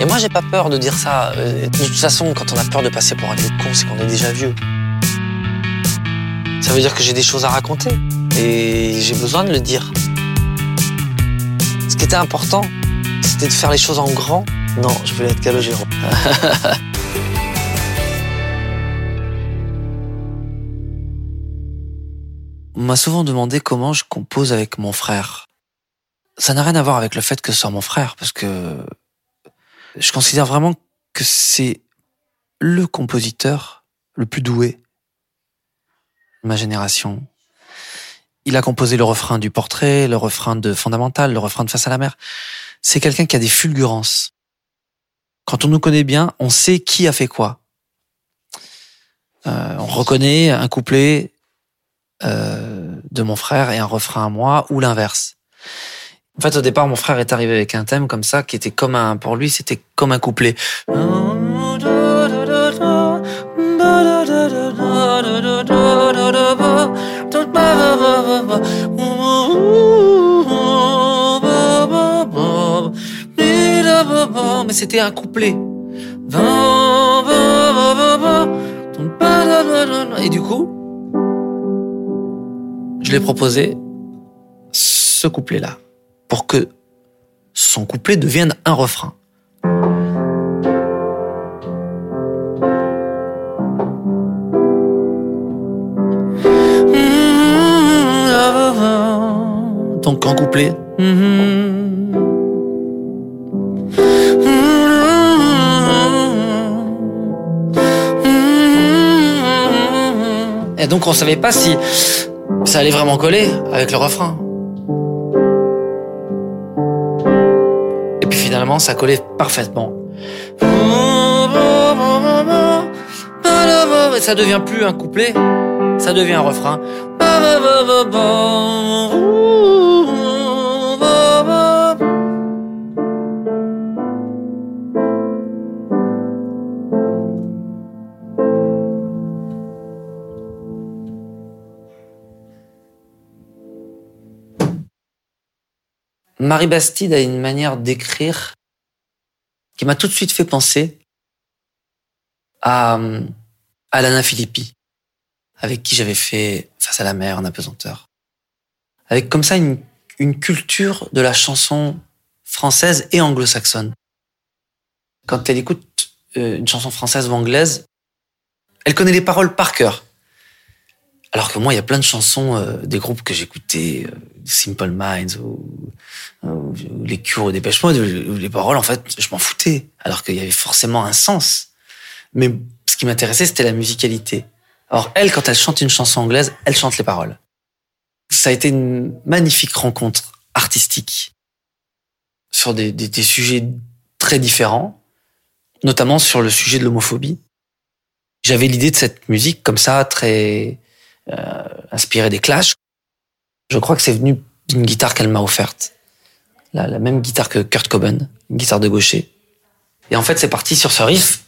Et moi, j'ai pas peur de dire ça. Euh, De toute façon, quand on a peur de passer pour un vieux con, c'est qu'on est déjà vieux. Ça veut dire que j'ai des choses à raconter. Et j'ai besoin de le dire. Ce qui était important, c'était de faire les choses en grand. Non, je voulais être Calogero. On m'a souvent demandé comment je compose avec mon frère. Ça n'a rien à voir avec le fait que ce soit mon frère, parce que je considère vraiment que c'est le compositeur le plus doué de ma génération. Il a composé le refrain du portrait, le refrain de Fondamental, le refrain de Face à la mer. C'est quelqu'un qui a des fulgurances. Quand on nous connaît bien, on sait qui a fait quoi. Euh, on reconnaît un couplet euh, de mon frère et un refrain à moi, ou l'inverse. En fait, au départ, mon frère est arrivé avec un thème comme ça, qui était comme un, pour lui, c'était comme un couplet. Mais c'était un couplet. Et du coup, je l'ai proposé ce couplet-là pour que son couplet devienne un refrain. Donc en couplet. Et donc on savait pas si ça allait vraiment coller avec le refrain. Ça collait parfaitement. Et ça devient plus un couplet, ça devient un refrain. Marie Bastide a une manière d'écrire qui m'a tout de suite fait penser à Alana Filippi, avec qui j'avais fait Face à la mer en apesanteur. Avec comme ça une, une culture de la chanson française et anglo-saxonne. Quand elle écoute euh, une chanson française ou anglaise, elle connaît les paroles par cœur. Alors que moi, il y a plein de chansons euh, des groupes que j'écoutais, euh, Simple Minds ou, ou les Cures ou Dépêche Mode, où les paroles, en fait, je m'en foutais. Alors qu'il y avait forcément un sens. Mais ce qui m'intéressait, c'était la musicalité. Alors elle, quand elle chante une chanson anglaise, elle chante les paroles. Ça a été une magnifique rencontre artistique sur des, des sujets très différents, notamment sur le sujet de l'homophobie. J'avais l'idée de cette musique comme ça, très euh, inspirée des Clash. Je crois que c'est venu d'une guitare qu'elle m'a offerte. La, même guitare que Kurt Cobain, une guitare de gaucher. Et en fait, c'est parti sur ce riff.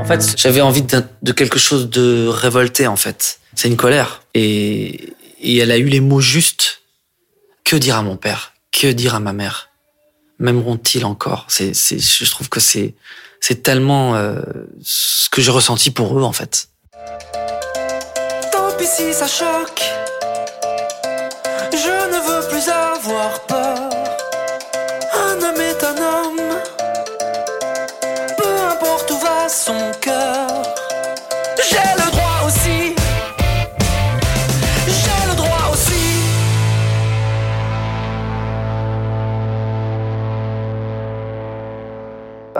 En fait, j'avais envie de, de, quelque chose de révolté, en fait. C'est une colère. Et, et elle a eu les mots justes. Que dire à mon père? Que dire à ma mère? M'aimeront-ils encore? C'est, c'est, Je trouve que c'est, c'est tellement euh, ce que j'ai ressenti pour eux, en fait. Tant pis si ça choque. Je ne veux plus avoir peur.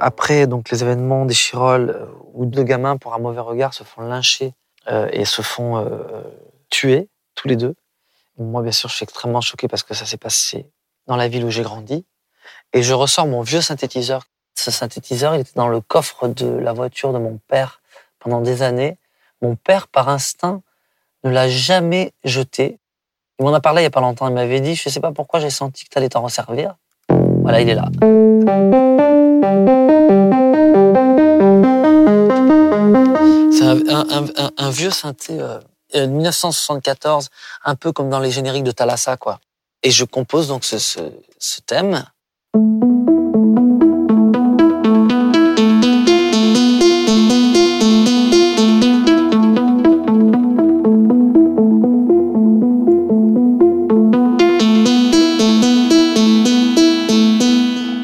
Après donc les événements des Chirolles, où deux gamins pour un mauvais regard se font lyncher euh, et se font euh, tuer tous les deux. Moi, bien sûr, je suis extrêmement choqué parce que ça s'est passé dans la ville où j'ai grandi. Et je ressors mon vieux synthétiseur. Ce synthétiseur, il était dans le coffre de la voiture de mon père pendant des années. Mon père, par instinct, ne l'a jamais jeté. Il m'en a parlé il n'y a pas longtemps. Il m'avait dit, je ne sais pas pourquoi j'ai senti que tu allais t'en resservir. Voilà, il est là. Un, vieux synthé. Euh euh, 1974, un peu comme dans les génériques de Thalassa, quoi. Et je compose donc ce thème.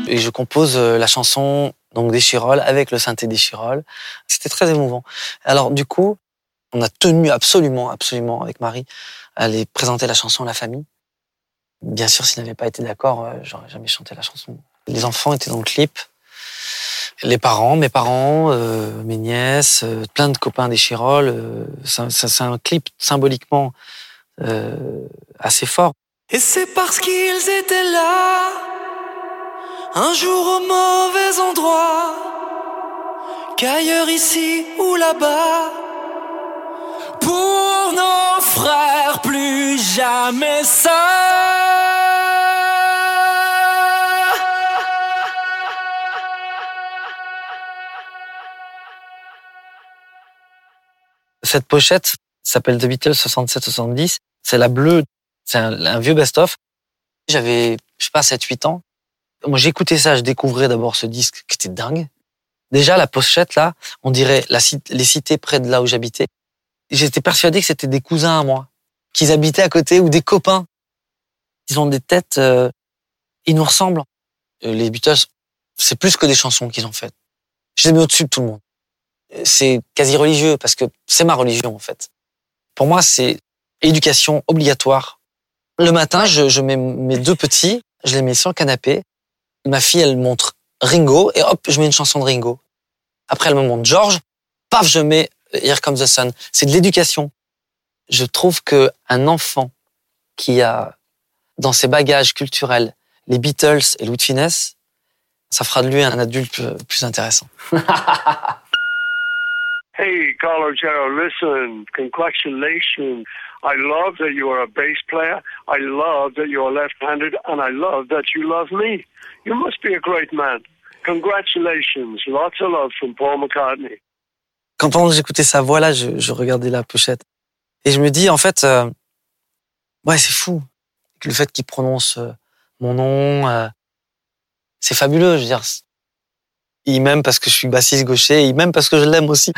Et je compose euh, la chanson donc des Chirolles avec le synthé des Chirolles. C'était très émouvant. Alors du coup, on a tenu absolument, absolument avec Marie à aller présenter la chanson à la famille. Bien sûr, s'ils n'avaient pas été d'accord, euh, j'aurais jamais chanté la chanson. Les enfants étaient dans le clip. Les parents, mes parents, euh, mes nièces, euh, plein de copains des Chirolles. euh, c'est un clip symboliquement euh, assez fort. Et c'est parce qu'ils étaient là, un jour au mauvais endroit, qu'ailleurs ici ou là-bas, pour nos frères plus jamais seuls. Cette pochette s'appelle The Beatles 67-70. C'est la bleue. C'est un, un vieux best-of. J'avais, je sais pas, 7-8 ans. Moi, j'écoutais ça, je découvrais d'abord ce disque qui était dingue. Déjà, la pochette, là, on dirait la, les cités près de là où j'habitais. J'étais persuadé que c'était des cousins à moi, qu'ils habitaient à côté ou des copains. Ils ont des têtes, euh, ils nous ressemblent. Euh, Les Beatles, c'est plus que des chansons qu'ils ont faites. Je les mets au-dessus de tout le monde c'est quasi religieux parce que c'est ma religion en fait. Pour moi, c'est éducation obligatoire. Le matin, je, je mets mes deux petits, je les mets sur le canapé. Ma fille, elle montre Ringo et hop, je mets une chanson de Ringo. Après, elle me montre George, paf, je mets Here Comes the Sun. C'est de l'éducation. Je trouve que un enfant qui a dans ses bagages culturels les Beatles et Louis de ça fera de lui un adulte plus- plus intéressant. Hey, Carlo Gero, listen, congratulations. I love that you are a bass player. I love that you are left-handed, and I love that you love me. You must be a great man. Congratulations. Lots of love from Paul McCartney. quand j'écoutais sa voix là, je, je regardais la pochette et je me dis en fait, euh, ouais c'est fou le fait qu'il prononce euh, mon nom, euh, c'est fabuleux. Je veux dire, il m'aime parce que je suis bassiste gaucher, il m'aime parce que je l'aime aussi.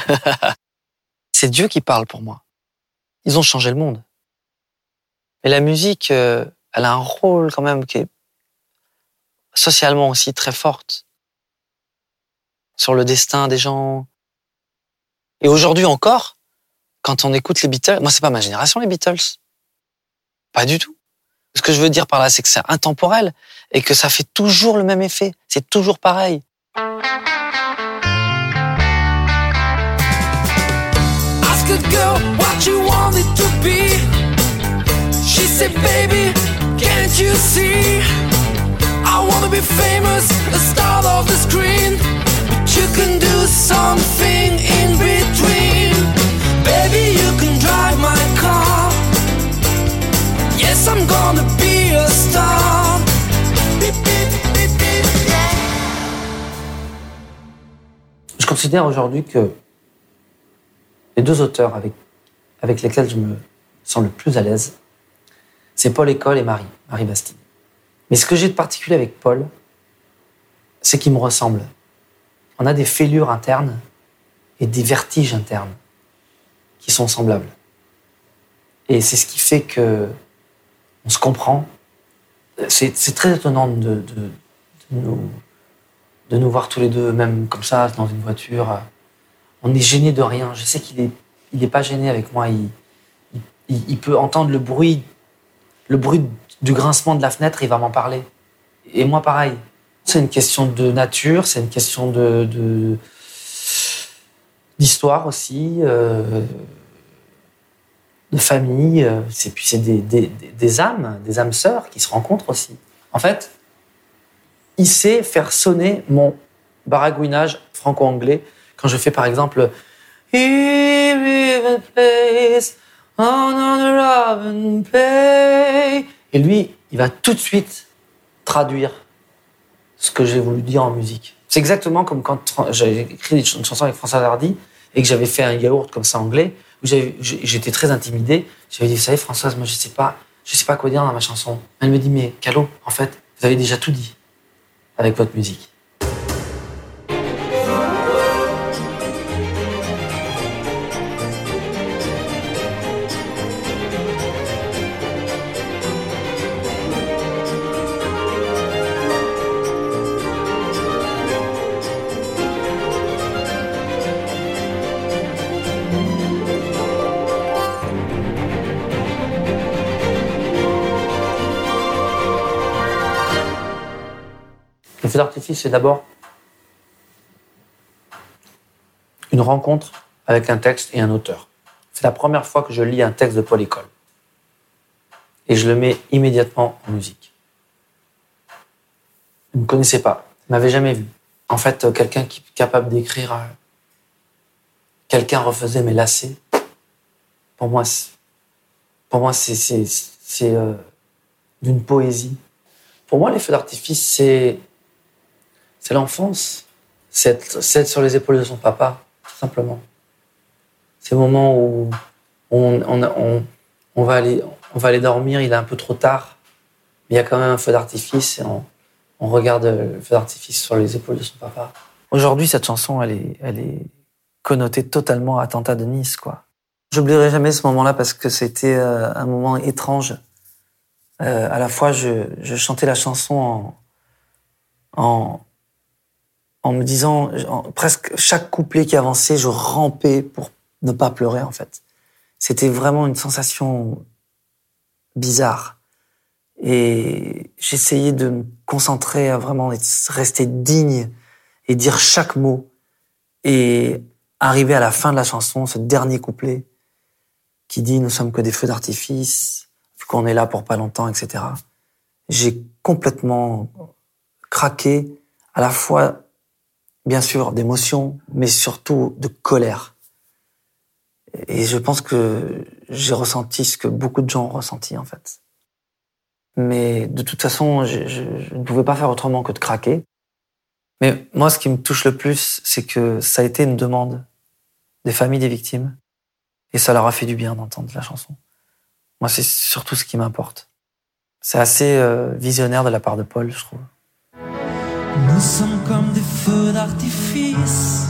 c'est Dieu qui parle pour moi. Ils ont changé le monde. Et la musique, euh, elle a un rôle quand même qui est socialement aussi très forte sur le destin des gens, et aujourd'hui encore, quand on écoute les Beatles, moi c'est pas ma génération les Beatles. Pas du tout. Ce que je veux dire par là, c'est que c'est intemporel et que ça fait toujours le même effet. C'est toujours pareil. Ask a girl what you want it to be. She said, baby, can't you see? I wanna be famous, the star of the screen. But you can do something in between. Baby, you can drive my car. Yes, I'm gonna be a star. Je considère aujourd'hui que les deux auteurs avec, avec lesquels je me sens le plus à l'aise, c'est Paul École et Marie, Marie Bastide. Mais ce que j'ai de particulier avec Paul, c'est qu'il me ressemble. On a des fêlures internes et des vertiges internes qui sont semblables. Et c'est ce qui fait que on se comprend. C'est très étonnant de, de- nous, de nous voir tous les deux, même comme ça, dans une voiture. On est gêné de rien. Je sais qu'il est, il est pas gêné avec moi. Il, peut entendre le bruit, le bruit du grincement de la fenêtre. Il va m'en parler. Et moi, pareil. C'est une question de nature. C'est une question de, d'histoire aussi, euh, de famille. euh, C'est puis c'est des- des âmes, des âmes sœurs qui se rencontrent aussi. En fait, il sait faire sonner mon baragouinage franco-anglais quand je fais par exemple On. Et lui, il va tout de suite traduire ce que j'ai voulu dire en musique. C'est exactement comme quand j'avais écrit une chanson avec François Hardy et que j'avais fait un yaourt comme ça anglais, où j'étais très intimidé. J'avais dit, vous savez, Françoise, moi, je sais pas, je sais pas quoi dire dans ma chanson. Elle me dit, mais Calo, en fait, vous avez déjà tout dit avec votre musique. Feu d'artifice, c'est d'abord une rencontre avec un texte et un auteur. C'est la première fois que je lis un texte de Paul École. Et je le mets immédiatement en musique. Je ne me connaissais pas, ne m'avais jamais vu. En fait, euh, quelqu'un qui est capable d'écrire euh, Quelqu'un refaisait mes lacets. Pour moi, c'est- pour moi, c'est, euh, d'une poésie. Pour moi, les feux d'artifice, c'est c'est l'enfance. C'est être, sur les épaules de son papa, tout simplement. C'est le moment où on, on, on, on va aller, on va aller dormir, il est un peu trop tard, mais il y a quand même un feu d'artifice et on, on regarde le feu d'artifice sur les épaules de son papa. Aujourd'hui, cette chanson, elle est, elle est connotée totalement attentat de Nice, quoi. J'oublierai jamais ce moment-là parce que c'était euh, un moment étrange. Euh, à la fois, je, je chantais la chanson en, en, en me disant, presque chaque couplet qui avançait, je rampais pour ne pas pleurer, en fait. C'était vraiment une sensation bizarre. Et j'essayais de me concentrer à vraiment rester digne et dire chaque mot. Et arriver à la fin de la chanson, ce dernier couplet qui dit nous sommes que des feux d'artifice, vu qu'on est là pour pas longtemps, etc. J'ai complètement craqué à la fois, bien sûr, d'émotion, mais surtout de colère. Et je pense que j'ai ressenti ce que beaucoup de gens ont ressenti, en fait. Mais de toute façon, je, je- ne pouvais pas faire autrement que de craquer. Mais moi, ce qui me touche le plus, c'est que ça a été une demande des familles des victimes. Et ça leur a fait du bien d'entendre la chanson. Moi, c'est surtout ce qui m'importe. C'est assez euh, visionnaire de la part de Paul, je trouve. Nous sommes comme des feux d'artifice.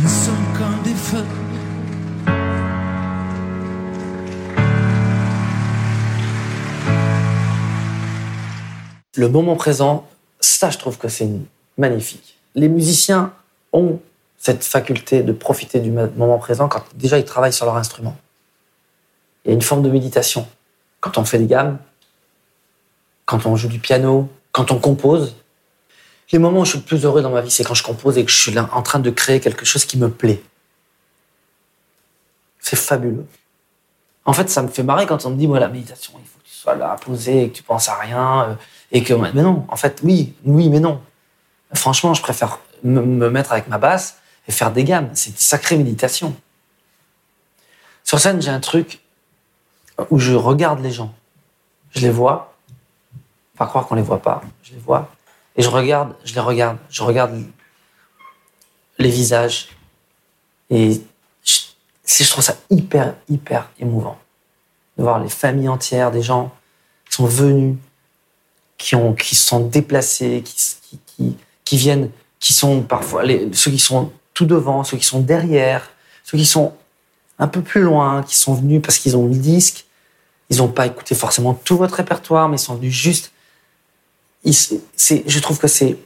Nous sommes comme des feux. Le moment présent, ça, je trouve que c'est magnifique. Les musiciens ont cette faculté de profiter du mo- moment présent quand déjà ils travaillent sur leur instrument. Il y a une forme de méditation. Quand on fait des gammes, quand on joue du piano, quand on compose. Les moments où je suis le plus heureux dans ma vie, c'est quand je compose et que je suis là en train de créer quelque chose qui me plaît. C'est fabuleux. En fait, ça me fait marrer quand on me dit, moi, la méditation, il faut là, posé, et que tu penses à rien, euh, et que, mais non, en fait, oui, oui, mais non. Franchement, je préfère me, me mettre avec ma basse et faire des gammes. C'est une sacrée méditation. Sur scène, j'ai un truc où je regarde les gens. Je les vois. Pas croire qu'on les voit pas. Je les vois. Et je regarde, je les regarde. Je regarde les visages. Et je, je trouve ça hyper, hyper émouvant. De voir les familles entières, des gens sont venus, qui, ont, qui sont déplacés, qui, qui, viennent, qui sont parfois ceux qui sont tout devant, ceux qui sont derrière, ceux qui sont un peu plus loin, qui sont venus parce qu'ils ont le disque. Ils n'ont pas écouté forcément tout votre répertoire, mais ils sont venus juste. Je trouve que c'est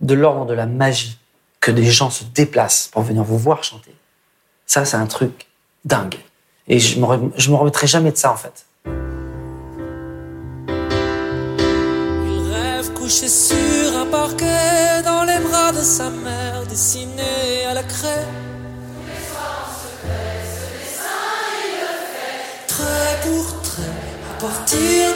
de l'ordre de la magie que des gens se déplacent pour venir vous voir chanter. Ça, c'est un truc dingue. Et je je me remettrai jamais de ça, en fait. Couché sur un parquet dans les bras de sa mère dessinée à la craie. Trait pour trait, à partir